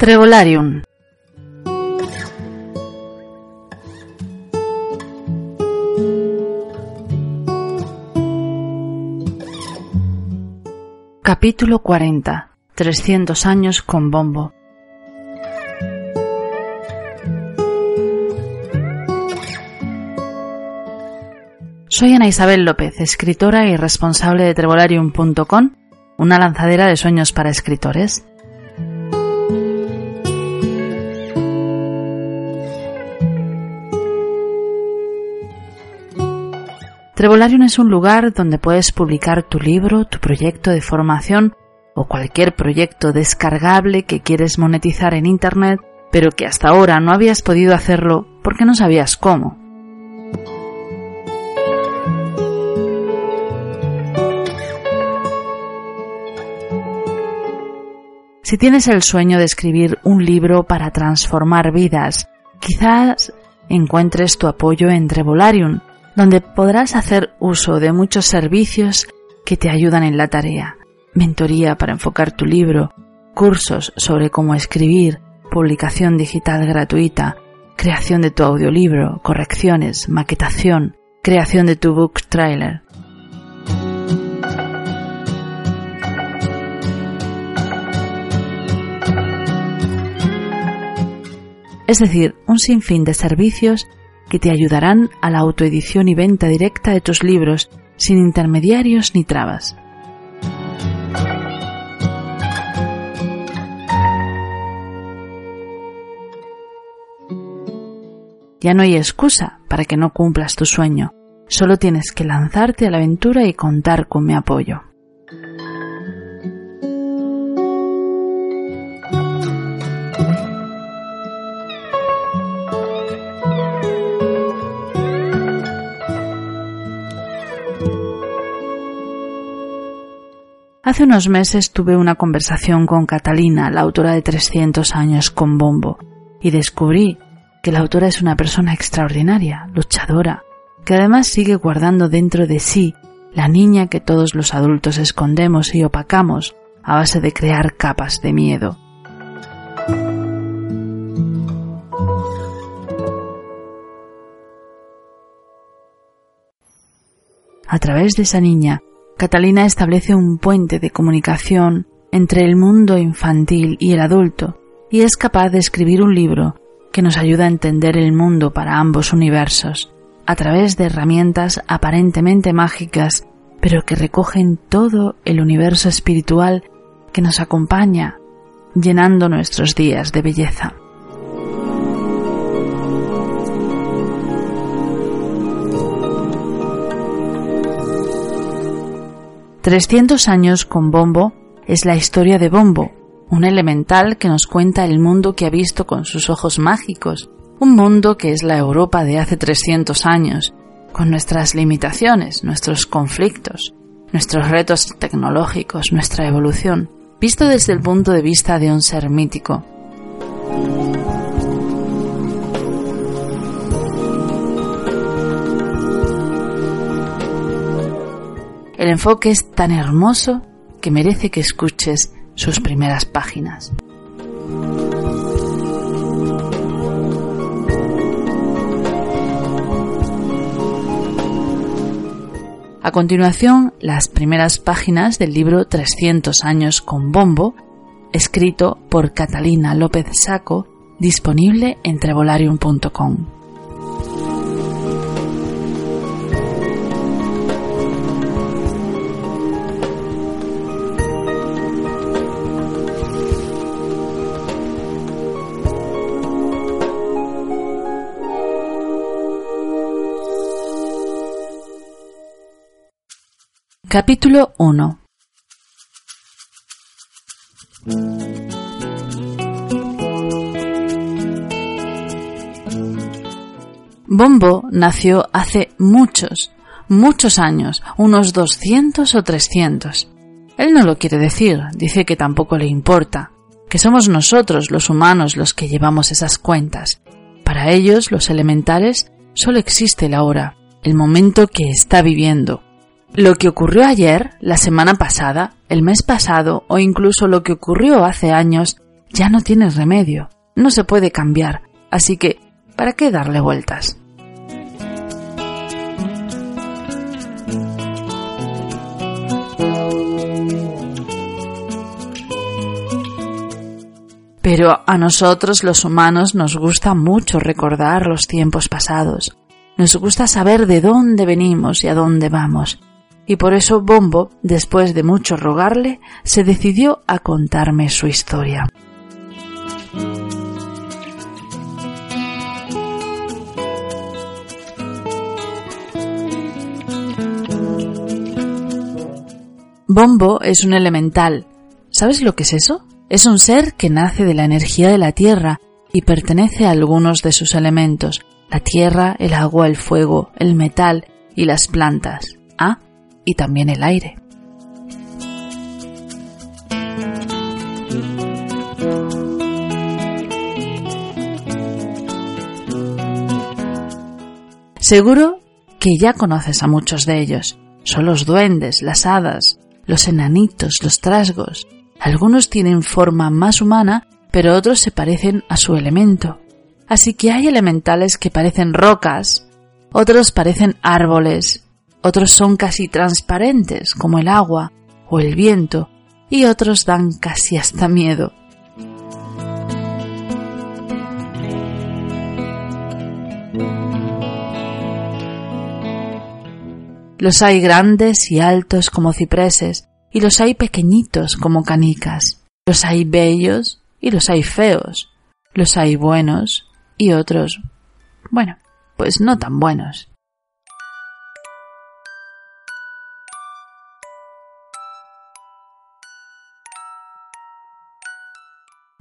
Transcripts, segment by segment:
Trevolarium Capítulo 40 300 años con bombo Soy Ana Isabel López, escritora y responsable de Trevolarium.com, una lanzadera de sueños para escritores. Trevolarium es un lugar donde puedes publicar tu libro, tu proyecto de formación o cualquier proyecto descargable que quieres monetizar en Internet, pero que hasta ahora no habías podido hacerlo porque no sabías cómo. Si tienes el sueño de escribir un libro para transformar vidas, quizás encuentres tu apoyo en Trevolarium, donde podrás hacer uso de muchos servicios que te ayudan en la tarea. Mentoría para enfocar tu libro, cursos sobre cómo escribir, publicación digital gratuita, creación de tu audiolibro, correcciones, maquetación, creación de tu book trailer. Es decir, un sinfín de servicios que te ayudarán a la autoedición y venta directa de tus libros sin intermediarios ni trabas. Ya no hay excusa para que no cumplas tu sueño, solo tienes que lanzarte a la aventura y contar con mi apoyo. Hace unos meses tuve una conversación con Catalina, la autora de 300 años con bombo, y descubrí que la autora es una persona extraordinaria, luchadora, que además sigue guardando dentro de sí la niña que todos los adultos escondemos y opacamos a base de crear capas de miedo. A través de esa niña Catalina establece un puente de comunicación entre el mundo infantil y el adulto y es capaz de escribir un libro que nos ayuda a entender el mundo para ambos universos, a través de herramientas aparentemente mágicas, pero que recogen todo el universo espiritual que nos acompaña, llenando nuestros días de belleza. 300 años con Bombo es la historia de Bombo, un elemental que nos cuenta el mundo que ha visto con sus ojos mágicos, un mundo que es la Europa de hace 300 años, con nuestras limitaciones, nuestros conflictos, nuestros retos tecnológicos, nuestra evolución, visto desde el punto de vista de un ser mítico. El enfoque es tan hermoso que merece que escuches sus primeras páginas. A continuación, las primeras páginas del libro 300 años con bombo, escrito por Catalina López Saco, disponible en trevolarium.com. Capítulo 1 Bombo nació hace muchos, muchos años, unos 200 o 300. Él no lo quiere decir, dice que tampoco le importa, que somos nosotros los humanos los que llevamos esas cuentas. Para ellos, los elementales, solo existe la hora, el momento que está viviendo. Lo que ocurrió ayer, la semana pasada, el mes pasado o incluso lo que ocurrió hace años ya no tiene remedio, no se puede cambiar, así que ¿para qué darle vueltas? Pero a nosotros los humanos nos gusta mucho recordar los tiempos pasados. Nos gusta saber de dónde venimos y a dónde vamos. Y por eso Bombo, después de mucho rogarle, se decidió a contarme su historia. Bombo es un elemental. ¿Sabes lo que es eso? Es un ser que nace de la energía de la tierra y pertenece a algunos de sus elementos, la tierra, el agua, el fuego, el metal y las plantas. Ah, y también el aire. Seguro que ya conoces a muchos de ellos. Son los duendes, las hadas, los enanitos, los trasgos, algunos tienen forma más humana, pero otros se parecen a su elemento. Así que hay elementales que parecen rocas, otros parecen árboles, otros son casi transparentes como el agua o el viento, y otros dan casi hasta miedo. Los hay grandes y altos como cipreses, y los hay pequeñitos como canicas. Los hay bellos y los hay feos. Los hay buenos y otros, bueno, pues no tan buenos.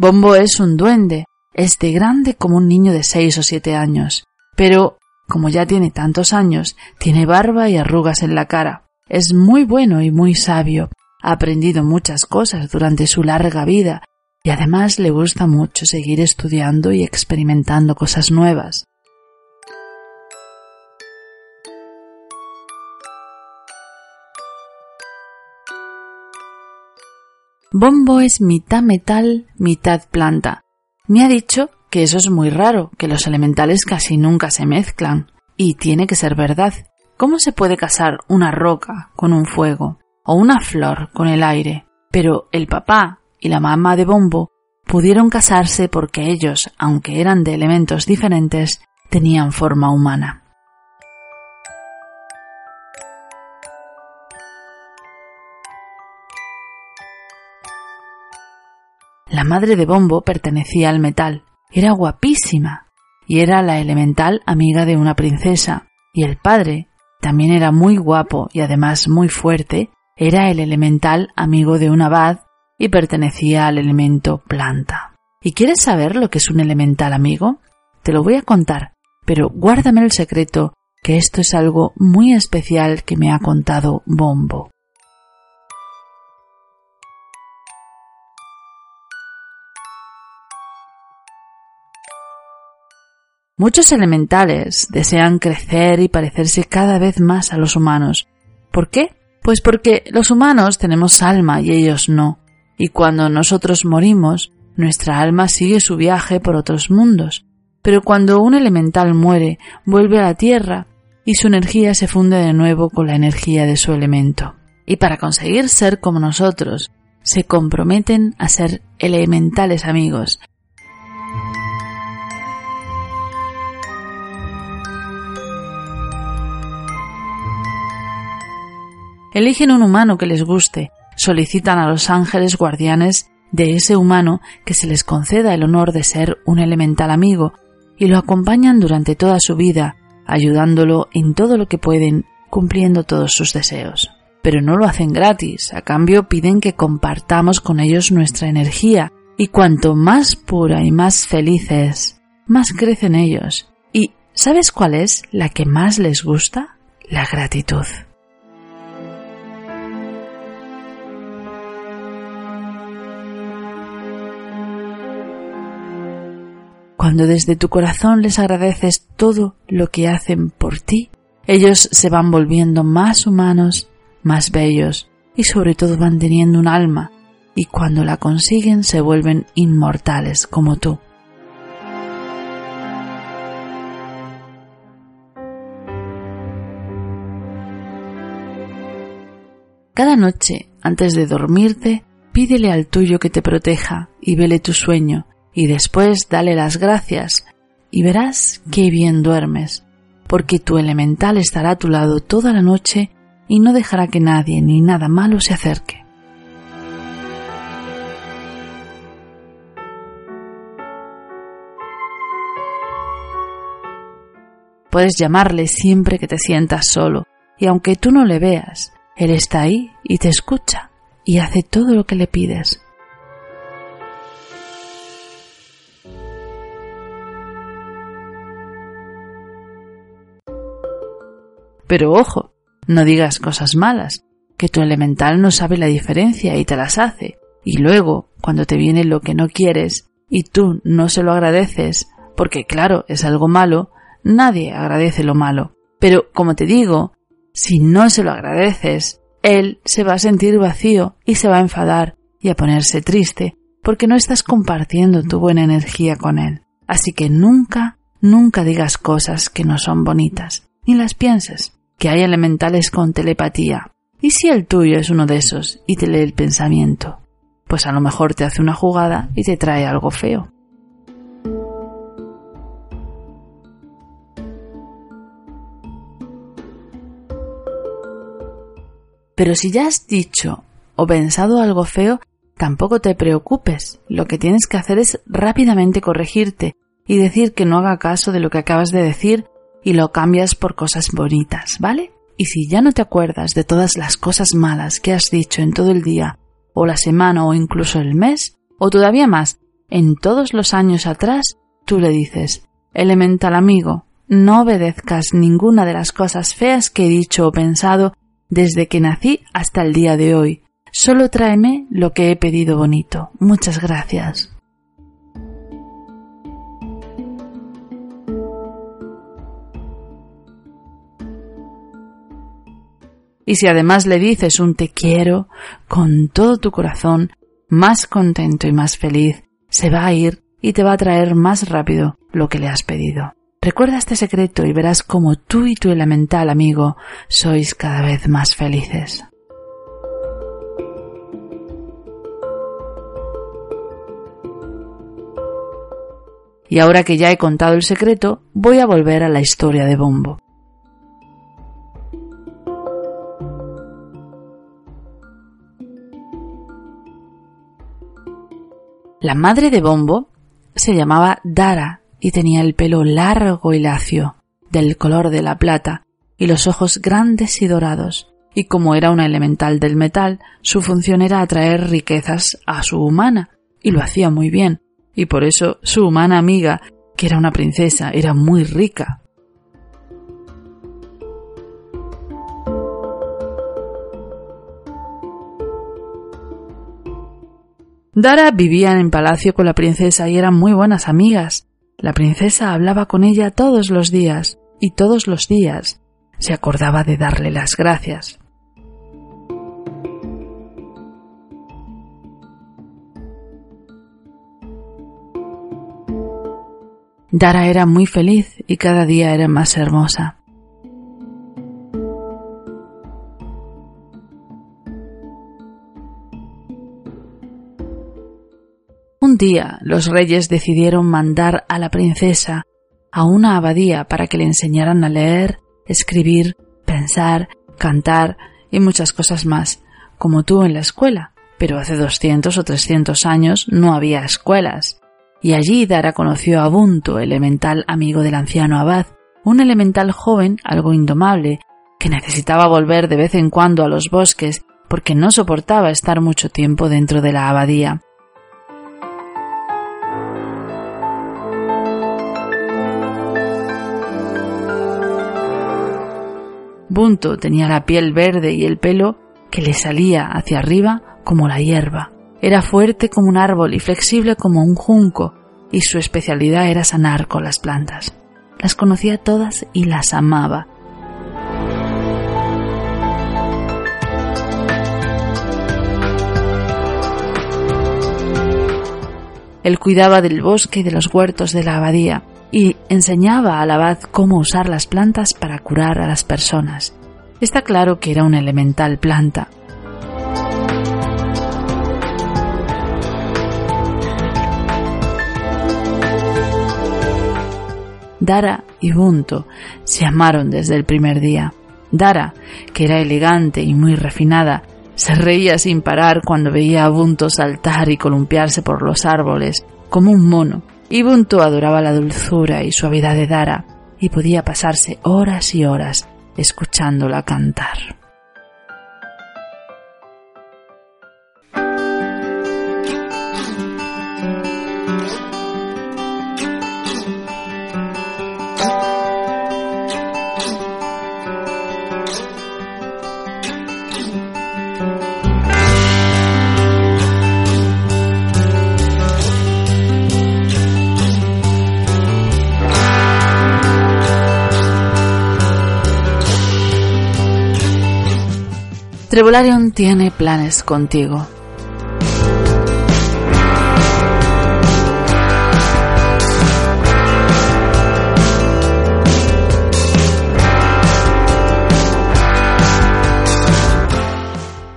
Bombo es un duende, es de grande como un niño de seis o siete años, pero, como ya tiene tantos años, tiene barba y arrugas en la cara. Es muy bueno y muy sabio, ha aprendido muchas cosas durante su larga vida y además le gusta mucho seguir estudiando y experimentando cosas nuevas. Bombo es mitad metal, mitad planta. Me ha dicho que eso es muy raro, que los elementales casi nunca se mezclan. Y tiene que ser verdad. ¿Cómo se puede casar una roca con un fuego? o una flor con el aire, pero el papá y la mamá de Bombo pudieron casarse porque ellos, aunque eran de elementos diferentes, tenían forma humana. Madre de Bombo pertenecía al metal, era guapísima y era la elemental amiga de una princesa, y el padre también era muy guapo y además muy fuerte era el elemental amigo de un abad y pertenecía al elemento planta. ¿Y quieres saber lo que es un elemental amigo? Te lo voy a contar, pero guárdame el secreto que esto es algo muy especial que me ha contado Bombo. Muchos elementales desean crecer y parecerse cada vez más a los humanos. ¿Por qué? Pues porque los humanos tenemos alma y ellos no, y cuando nosotros morimos, nuestra alma sigue su viaje por otros mundos, pero cuando un elemental muere, vuelve a la Tierra y su energía se funde de nuevo con la energía de su elemento. Y para conseguir ser como nosotros, se comprometen a ser elementales amigos, Eligen un humano que les guste, solicitan a los ángeles guardianes de ese humano que se les conceda el honor de ser un elemental amigo y lo acompañan durante toda su vida, ayudándolo en todo lo que pueden, cumpliendo todos sus deseos. pero no lo hacen gratis, a cambio piden que compartamos con ellos nuestra energía, y cuanto más pura y más felices, más crecen ellos. ¿Y sabes cuál es la que más les gusta? La gratitud. Cuando desde tu corazón les agradeces todo lo que hacen por ti, ellos se van volviendo más humanos, más bellos y sobre todo van teniendo un alma y cuando la consiguen se vuelven inmortales como tú. Cada noche, antes de dormirte, pídele al tuyo que te proteja y vele tu sueño y después dale las gracias y verás qué bien duermes, porque tu elemental estará a tu lado toda la noche y no dejará que nadie ni nada malo se acerque. Puedes llamarle siempre que te sientas solo, y aunque tú no le veas, él está ahí y te escucha y hace todo lo que le pides. Pero ojo, no digas cosas malas, que tu elemental no sabe la diferencia y te las hace. Y luego, cuando te viene lo que no quieres y tú no se lo agradeces, porque claro, es algo malo, nadie agradece lo malo. Pero, como te digo, si no se lo agradeces, él se va a sentir vacío y se va a enfadar y a ponerse triste porque no estás compartiendo tu buena energía con él. Así que nunca, nunca digas cosas que no son bonitas, ni las pienses que hay elementales con telepatía. ¿Y si el tuyo es uno de esos y te lee el pensamiento? Pues a lo mejor te hace una jugada y te trae algo feo. Pero si ya has dicho o pensado algo feo, tampoco te preocupes. Lo que tienes que hacer es rápidamente corregirte y decir que no haga caso de lo que acabas de decir y lo cambias por cosas bonitas, ¿vale? Y si ya no te acuerdas de todas las cosas malas que has dicho en todo el día, o la semana, o incluso el mes, o todavía más, en todos los años atrás, tú le dices, elemental amigo, no obedezcas ninguna de las cosas feas que he dicho o pensado desde que nací hasta el día de hoy. Solo tráeme lo que he pedido bonito. Muchas gracias. Y si además le dices un te quiero con todo tu corazón, más contento y más feliz, se va a ir y te va a traer más rápido lo que le has pedido. Recuerda este secreto y verás cómo tú y tu elemental amigo sois cada vez más felices. Y ahora que ya he contado el secreto, voy a volver a la historia de Bombo. La madre de Bombo se llamaba Dara y tenía el pelo largo y lacio, del color de la plata, y los ojos grandes y dorados. Y como era una elemental del metal, su función era atraer riquezas a su humana, y lo hacía muy bien, y por eso su humana amiga, que era una princesa, era muy rica. Dara vivía en palacio con la princesa y eran muy buenas amigas. La princesa hablaba con ella todos los días, y todos los días se acordaba de darle las gracias. Dara era muy feliz y cada día era más hermosa. Un día los reyes decidieron mandar a la princesa a una abadía para que le enseñaran a leer, escribir, pensar, cantar y muchas cosas más, como tú en la escuela. Pero hace doscientos o trescientos años no había escuelas. Y allí Dara conoció a Bunto, elemental amigo del anciano abad, un elemental joven, algo indomable, que necesitaba volver de vez en cuando a los bosques porque no soportaba estar mucho tiempo dentro de la abadía. Bunto tenía la piel verde y el pelo que le salía hacia arriba como la hierba. Era fuerte como un árbol y flexible como un junco, y su especialidad era sanar con las plantas. Las conocía todas y las amaba. Él cuidaba del bosque y de los huertos de la abadía y enseñaba al abad cómo usar las plantas para curar a las personas. Está claro que era una elemental planta, Dara y Bunto se amaron desde el primer día. Dara, que era elegante y muy refinada, se reía sin parar cuando veía a Bunto saltar y columpiarse por los árboles, como un mono, y Bunto adoraba la dulzura y suavidad de Dara, y podía pasarse horas y horas escuchándola cantar. Trevolarium tiene planes contigo.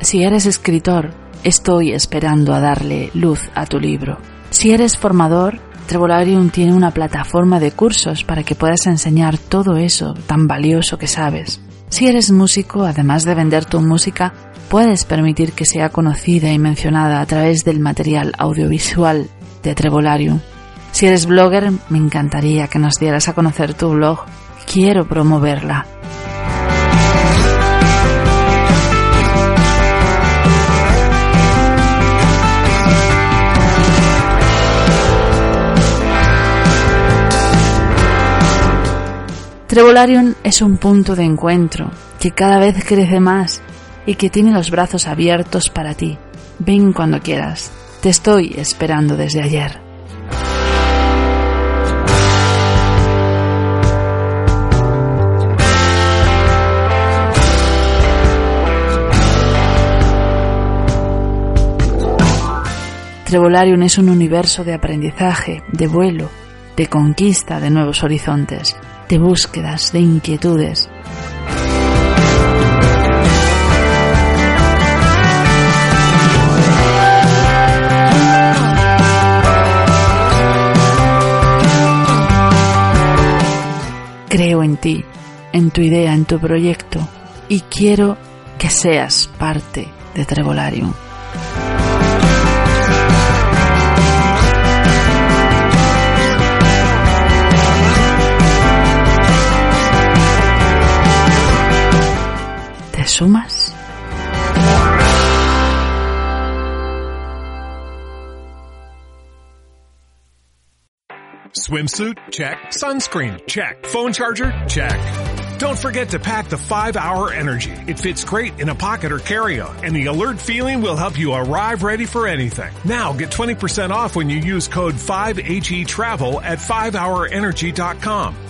Si eres escritor, estoy esperando a darle luz a tu libro. Si eres formador, Trevolarium tiene una plataforma de cursos para que puedas enseñar todo eso tan valioso que sabes. Si eres músico, además de vender tu música, puedes permitir que sea conocida y mencionada a través del material audiovisual de Trevolarium. Si eres blogger, me encantaría que nos dieras a conocer tu blog. Quiero promoverla. Trevolarium es un punto de encuentro que cada vez crece más y que tiene los brazos abiertos para ti. Ven cuando quieras. Te estoy esperando desde ayer. Trevolarium es un universo de aprendizaje, de vuelo, de conquista de nuevos horizontes de búsquedas, de inquietudes. Creo en ti, en tu idea, en tu proyecto y quiero que seas parte de Trevolarium. Sumas? Swimsuit? Check. Sunscreen? Check. Phone charger? Check. Don't forget to pack the 5 Hour Energy. It fits great in a pocket or carry-on, and the alert feeling will help you arrive ready for anything. Now get 20% off when you use code 5HE Travel at 5hourenergy.com.